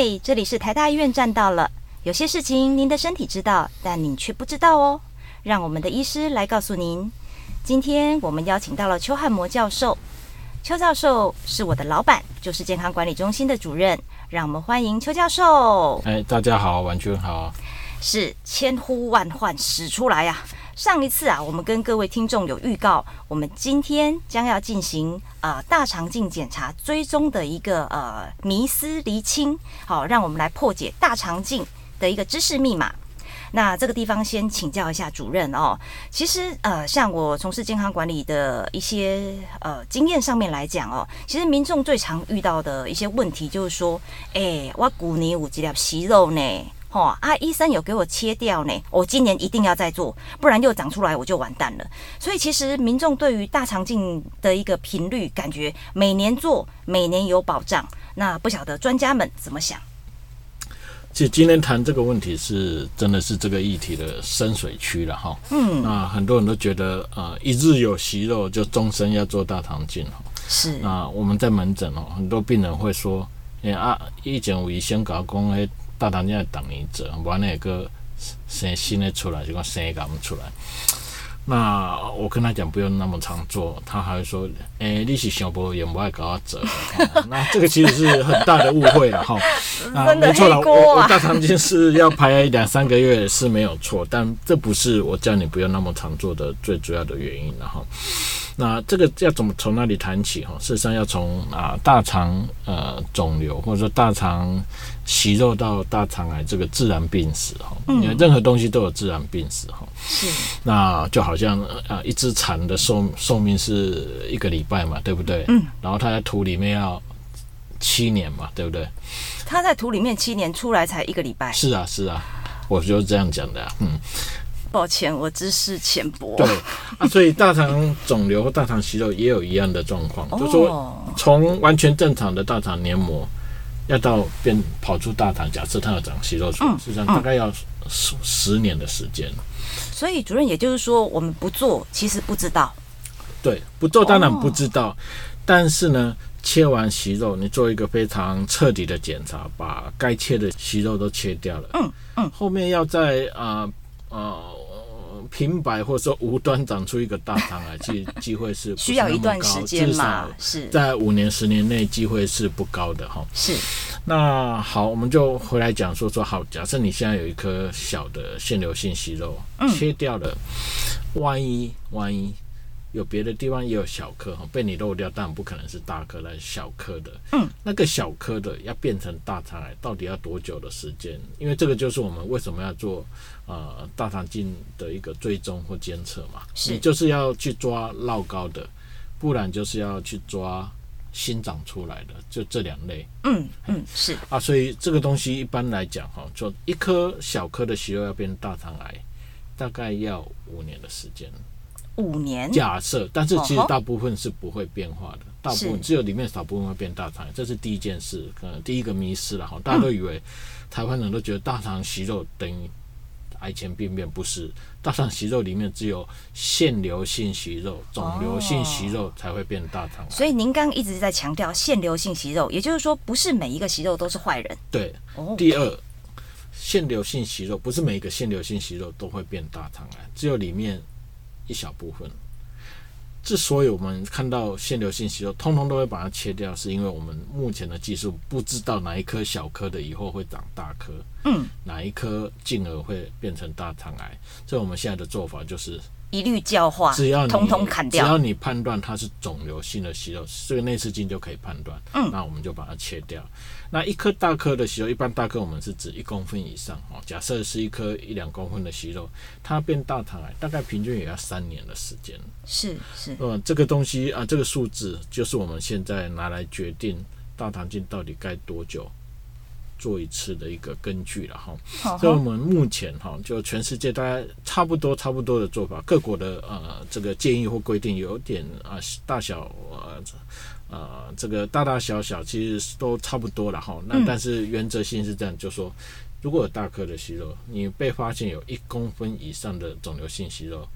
嘿，这里是台大医院站到了。有些事情您的身体知道，但您却不知道哦。让我们的医师来告诉您。今天我们邀请到了邱汉模教授。邱教授是我的老板，就是健康管理中心的主任。让我们欢迎邱教授。哎，大家好，婉君好。是千呼万唤始出来呀、啊！上一次啊，我们跟各位听众有预告，我们今天将要进行呃大肠镜检查追踪的一个呃迷思厘清，好，让我们来破解大肠镜的一个知识密码。那这个地方先请教一下主任哦。其实呃，像我从事健康管理的一些呃经验上面来讲哦，其实民众最常遇到的一些问题就是说，哎、欸，我骨泥有几粒息肉呢？哦，啊，医生有给我切掉呢，我今年一定要再做，不然又长出来我就完蛋了。所以其实民众对于大肠镜的一个频率，感觉每年做，每年有保障。那不晓得专家们怎么想？其实今天谈这个问题是真的是这个议题的深水区了哈。嗯，那很多人都觉得呃，一日有息肉就终身要做大肠镜哈。是。那我们在门诊哦，很多病人会说，哎啊，以前我医生讲讲诶。大肠镜等你做，完了个生新的出来，就讲生一个出来。那我跟他讲不用那么常做，他还会说：“诶、欸，你是想不也不爱给我做。嗯 ”那这个其实是很大的误会了哈。啊，没错了，我我大肠镜是要排两三个月是没有错，但这不是我叫你不要那么常做的最主要的原因了哈。那这个要怎么从哪里谈起哈？事实上要从啊大肠呃肿瘤或者说大肠息肉到大肠癌这个自然病史哈，因为任何东西都有自然病史哈。是。那就好像啊一只蚕的寿寿命是一个礼拜嘛，对不对？嗯。然后它在土里面要七年嘛，对不对？它在土里面七年出来才一个礼拜。是啊是啊，我就是这样讲的啊，嗯。抱歉，我知识浅薄。对啊，所以大肠肿瘤和大肠息肉也有一样的状况，哦、就是说从完全正常的大肠黏膜，要到变跑出大肠，假设他要长息肉出来，实际上大概要十十年的时间。所以主任，也就是说，我们不做，其实不知道。对，不做当然不知道，哦、但是呢，切完息肉，你做一个非常彻底的检查，把该切的息肉都切掉了。嗯嗯，后面要在啊。呃呃，平白或者说无端长出一个大肠癌，其实 机会是需要一段时间嘛？是，在五年、十年内机会是不高的哈。是。那好，我们就回来讲说说好，假设你现在有一颗小的腺瘤性息肉，切掉了，万一万一。有别的地方也有小颗哈，被你漏掉，但不可能是大颗，那是小颗的。嗯，那个小颗的要变成大肠癌，到底要多久的时间？因为这个就是我们为什么要做呃大肠镜的一个追踪或监测嘛。是，你就是要去抓绕高的，不然就是要去抓新长出来的，就这两类。嗯嗯，是啊，所以这个东西一般来讲哈，就一颗小颗的息肉要变大肠癌，大概要五年的时间。五年假设，但是其实大部分是不会变化的，大部分只有里面少部分会变大肠，这是第一件事，可能第一个迷失了哈。大家都以为台湾人都觉得大肠息肉等于癌前病变，不是，大肠息肉里面只有腺瘤性息肉、肿瘤性息肉才会变大肠。所以您刚刚一直在强调腺瘤性息肉，也就是说不是每一个息肉都是坏人。对，第二，腺瘤性息肉不是每一个腺瘤性息肉都会变大肠癌，只有里面。一小部分，之所以我们看到限流信息肉，通通都会把它切掉，是因为我们目前的技术不知道哪一颗小颗的以后会长大颗，嗯，哪一颗进而会变成大肠癌。所以我们现在的做法就是一律教化，只要你通通砍掉，只要你判断它是肿瘤性的息肉，这个内视镜就可以判断，嗯，那我们就把它切掉。那一颗大颗的息肉，一般大颗我们是指一公分以上哦。假设是一颗一两公分的息肉，它变大肠癌，大概平均也要三年的时间。是是，呃，这个东西啊，这个数字就是我们现在拿来决定大肠镜到底该多久做一次的一个根据了哈。所以我们目前哈，就全世界大概差不多差不多的做法，各国的呃这个建议或规定有点啊大小呃。呃，这个大大小小其实都差不多了哈。那但是原则性是这样，就说如果有大颗的息肉，你被发现有一公分以上的肿瘤性息肉，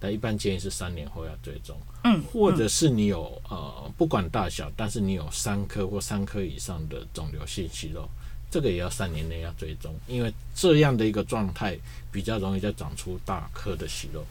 那一般建议是三年后要追踪。嗯，或者是你有呃不管大小，但是你有三颗或三颗以上的肿瘤性息肉，这个也要三年内要追踪，因为这样的一个状态比较容易再长出大颗的息肉。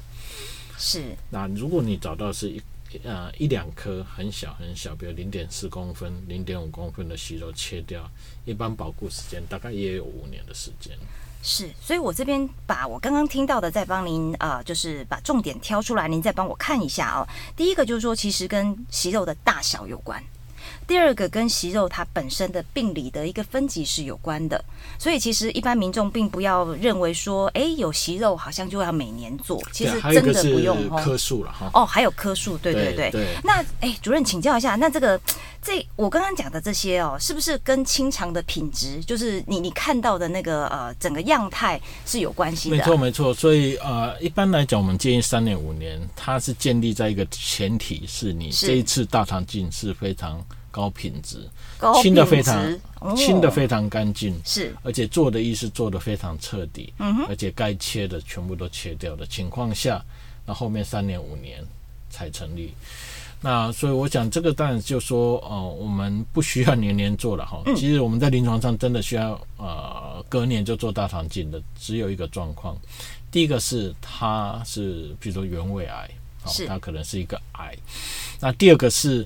是。那如果你找到是一呃一两颗很小很小，比如零点四公分、零点五公分的息肉切掉，一般保固时间大概也有五年的时间。是，所以我这边把我刚刚听到的再帮您呃，就是把重点挑出来，您再帮我看一下哦。第一个就是说，其实跟息肉的大小有关。第二个跟息肉它本身的病理的一个分级是有关的，所以其实一般民众并不要认为说，哎，有息肉好像就要每年做，其实真的不用数了哈。哦，还有科数，对对对。对对。那哎，主任请教一下，那这个这我刚刚讲的这些哦，是不是跟清肠的品质，就是你你看到的那个呃整个样态是有关系的？没错没错，所以呃一般来讲，我们建议三年五年，它是建立在一个前提是你这一次大肠镜是非常。高品质，清的非常清的非常干净，是，而且做的意思做的非常彻底，嗯哼，而且该切的全部都切掉的情况下，那后面三年五年才成立。那所以我想这个当然就说，呃，我们不需要年年做了哈。其实我们在临床上真的需要呃隔年就做大肠镜的，只有一个状况，第一个是它是比如说原位癌，哦，它可能是一个癌，那第二个是。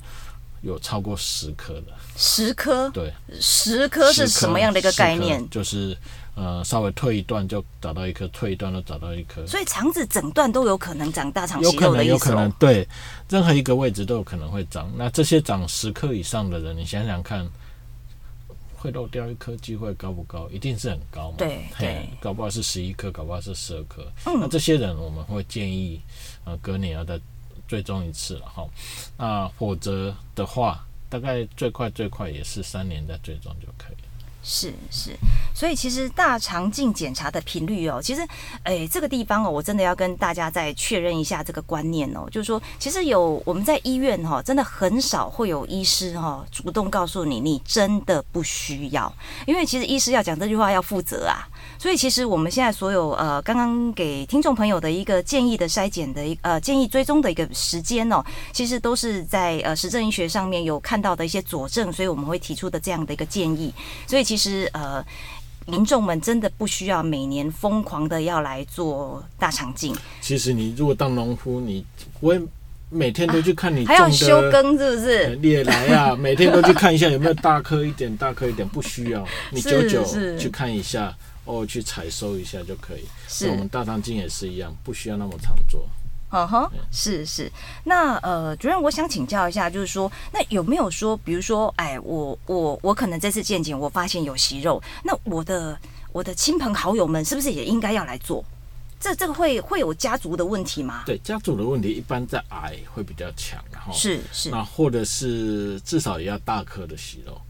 有超过十颗的，十颗，对，十颗是什么样的一个概念？就是呃，稍微退一段就找到一颗，退一段就找到一颗，所以肠子整段都有可能长大肠息肉的意思。有可能，有可能，对，任何一个位置都有可能会长。那这些长十颗以上的人，你想想看，会漏掉一颗机会高不高？一定是很高嘛。对对，搞不好是十一颗，搞不好是十二颗。嗯，那这些人我们会建议，呃，隔年要再。追踪一次了哈，那否则的话，大概最快最快也是三年再追踪就可以。是是，所以其实大肠镜检查的频率哦，其实诶这个地方哦，我真的要跟大家再确认一下这个观念哦，就是说，其实有我们在医院哈，真的很少会有医师哈主动告诉你，你真的不需要，因为其实医师要讲这句话要负责啊。所以其实我们现在所有呃，刚刚给听众朋友的一个建议的筛检的一呃建议追踪的一个时间哦，其实都是在呃实证医学上面有看到的一些佐证，所以我们会提出的这样的一个建议。所以其实呃，民众们真的不需要每年疯狂的要来做大肠镜。其实你如果当农夫，你不会每天都去看你、啊、还要休耕是不是？你也来啊，每天都去看一下有没有大颗一点，大颗一点，不需要你久久去看一下。偶尔去采收一下就可以。是我们大肠镜也是一样，不需要那么常做。嗯哼，是是。那呃，主任，我想请教一下，就是说，那有没有说，比如说，哎，我我我可能这次健检，我发现有息肉，那我的我的亲朋好友们是不是也应该要来做？这这个会会有家族的问题吗？对，家族的问题一般在癌会比较强，然后是是，那或者是至少也要大颗的息肉。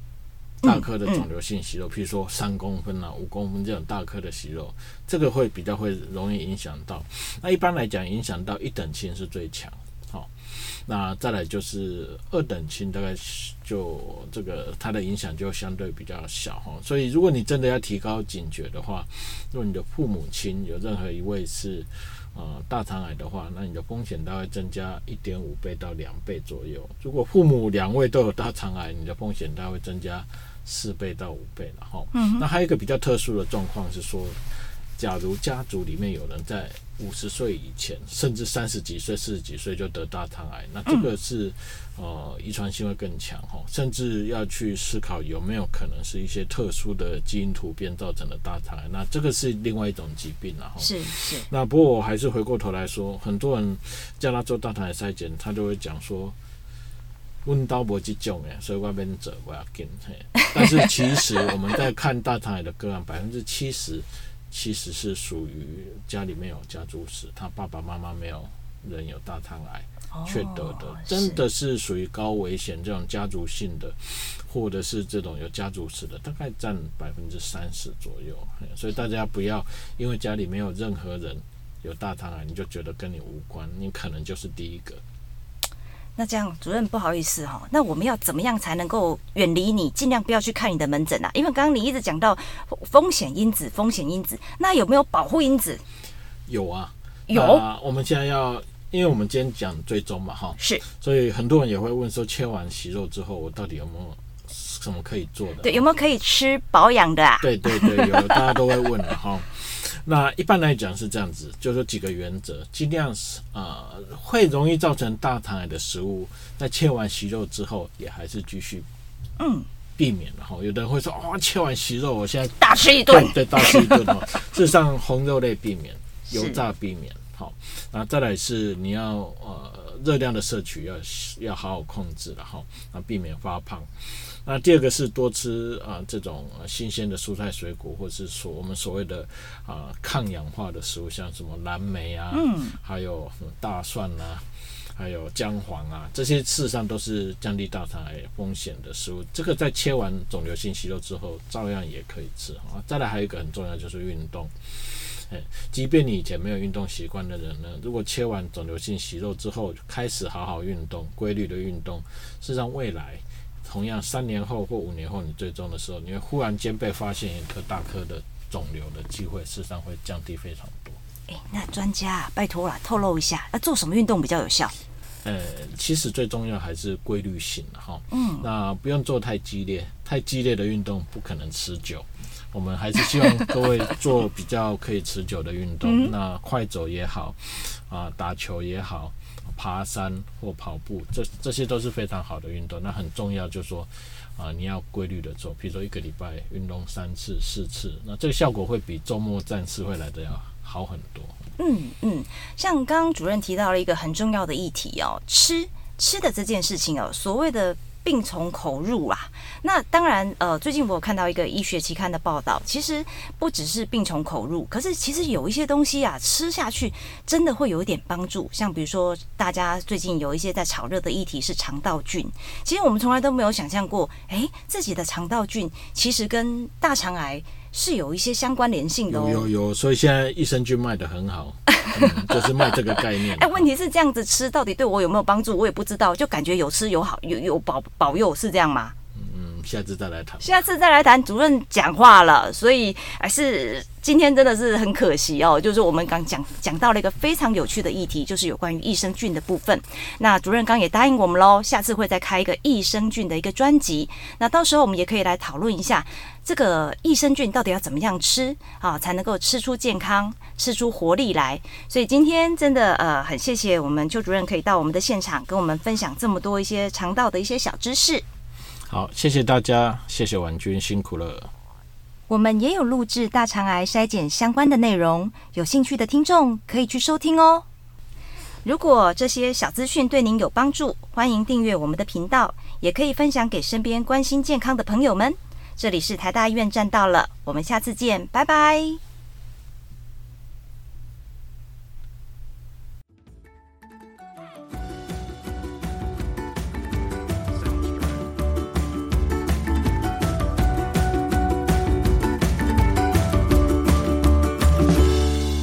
大颗的肿瘤性息肉，譬如说三公分啊、五公分这种大颗的息肉，这个会比较会容易影响到。那一般来讲，影响到一等亲是最强，好，那再来就是二等亲，大概就这个它的影响就相对比较小哈。所以如果你真的要提高警觉的话，如果你的父母亲有任何一位是呃大肠癌的话，那你的风险大概增加一点五倍到两倍左右。如果父母两位都有大肠癌，你的风险大概会增加。四倍到五倍了哈，那还有一个比较特殊的状况是说，假如家族里面有人在五十岁以前，甚至三十几岁、四十几岁就得大肠癌，那这个是呃遗传性会更强哈，甚至要去思考有没有可能是一些特殊的基因突变造成的大肠癌，那这个是另外一种疾病了哈。是是。那不过我还是回过头来说，很多人叫他做大肠癌筛检，他就会讲说。问到不这种诶，所以外边走我要跟嘿。但是其实我们在看大肠癌的个案，百分之七十其实是属于家里面有家族史，他爸爸妈妈没有人有大肠癌却得的，真的是属于高危险这种家族性的，或者是这种有家族史的，大概占百分之三十左右。所以大家不要因为家里没有任何人有大肠癌，你就觉得跟你无关，你可能就是第一个。那这样，主任不好意思哈，那我们要怎么样才能够远离你，尽量不要去看你的门诊啊？因为刚刚你一直讲到风险因子，风险因子，那有没有保护因子？有啊，有。我们现在要，因为我们今天讲追踪嘛，哈，是，所以很多人也会问说，切完息肉之后，我到底有没有什么可以做的？对，有没有可以吃保养的啊？对对对，有，大家都会问了哈。那一般来讲是这样子，就是说几个原则，尽量是啊、呃，会容易造成大肠癌的食物，在切完息肉之后，也还是继续嗯。避免然后有的人会说哦，切完息肉，我现在大吃一顿，对，大吃一顿哈。事实上，红肉类避免，油炸避免，好，那再来是你要呃热量的摄取要要好好控制了哈，那避免发胖。那第二个是多吃啊、呃、这种新鲜的蔬菜水果，或者是说我们所谓的啊、呃、抗氧化的食物，像什么蓝莓啊，嗯，还有大蒜啊，还有姜黄啊，这些事实上都是降低大肠癌风险的食物。这个在切完肿瘤性息肉之后，照样也可以吃啊。再来还有一个很重要就是运动，哎，即便你以前没有运动习惯的人呢，如果切完肿瘤性息肉之后开始好好运动，规律的运动，事实上未来。同样，三年后或五年后，你最终的时候，你会忽然间被发现一颗大颗的肿瘤的机会，事实上会降低非常多。诶，那专家拜托了，透露一下，那做什么运动比较有效？呃，其实最重要还是规律性的哈。嗯，那不用做太激烈，太激烈的运动不可能持久。我们还是希望各位做比较可以持久的运动。嗯、那快走也好，啊，打球也好。爬山或跑步，这这些都是非常好的运动。那很重要，就是说，啊、呃，你要规律的做，比如说一个礼拜运动三次、四次，那这个效果会比周末战士会来的要好很多。嗯嗯，像刚刚主任提到了一个很重要的议题哦，吃吃的这件事情哦，所谓的。病从口入啊，那当然，呃，最近我有看到一个医学期刊的报道，其实不只是病从口入，可是其实有一些东西啊，吃下去真的会有一点帮助。像比如说，大家最近有一些在炒热的议题是肠道菌，其实我们从来都没有想象过，诶，自己的肠道菌其实跟大肠癌是有一些相关联性的哦。有有有，所以现在益生菌卖的很好。嗯、就是卖这个概念。哎，问题是这样子吃到底对我有没有帮助？我也不知道，就感觉有吃有好，有有保保佑，是这样吗？嗯，下次再来谈。下次再来谈。主任讲话了，所以还是。今天真的是很可惜哦，就是我们刚讲讲到了一个非常有趣的议题，就是有关于益生菌的部分。那主任刚也答应我们喽，下次会再开一个益生菌的一个专辑。那到时候我们也可以来讨论一下，这个益生菌到底要怎么样吃啊，才能够吃出健康、吃出活力来。所以今天真的呃，很谢谢我们邱主任可以到我们的现场，跟我们分享这么多一些肠道的一些小知识。好，谢谢大家，谢谢婉君，辛苦了。我们也有录制大肠癌筛检相关的内容，有兴趣的听众可以去收听哦。如果这些小资讯对您有帮助，欢迎订阅我们的频道，也可以分享给身边关心健康的朋友们。这里是台大医院站到了，我们下次见，拜拜。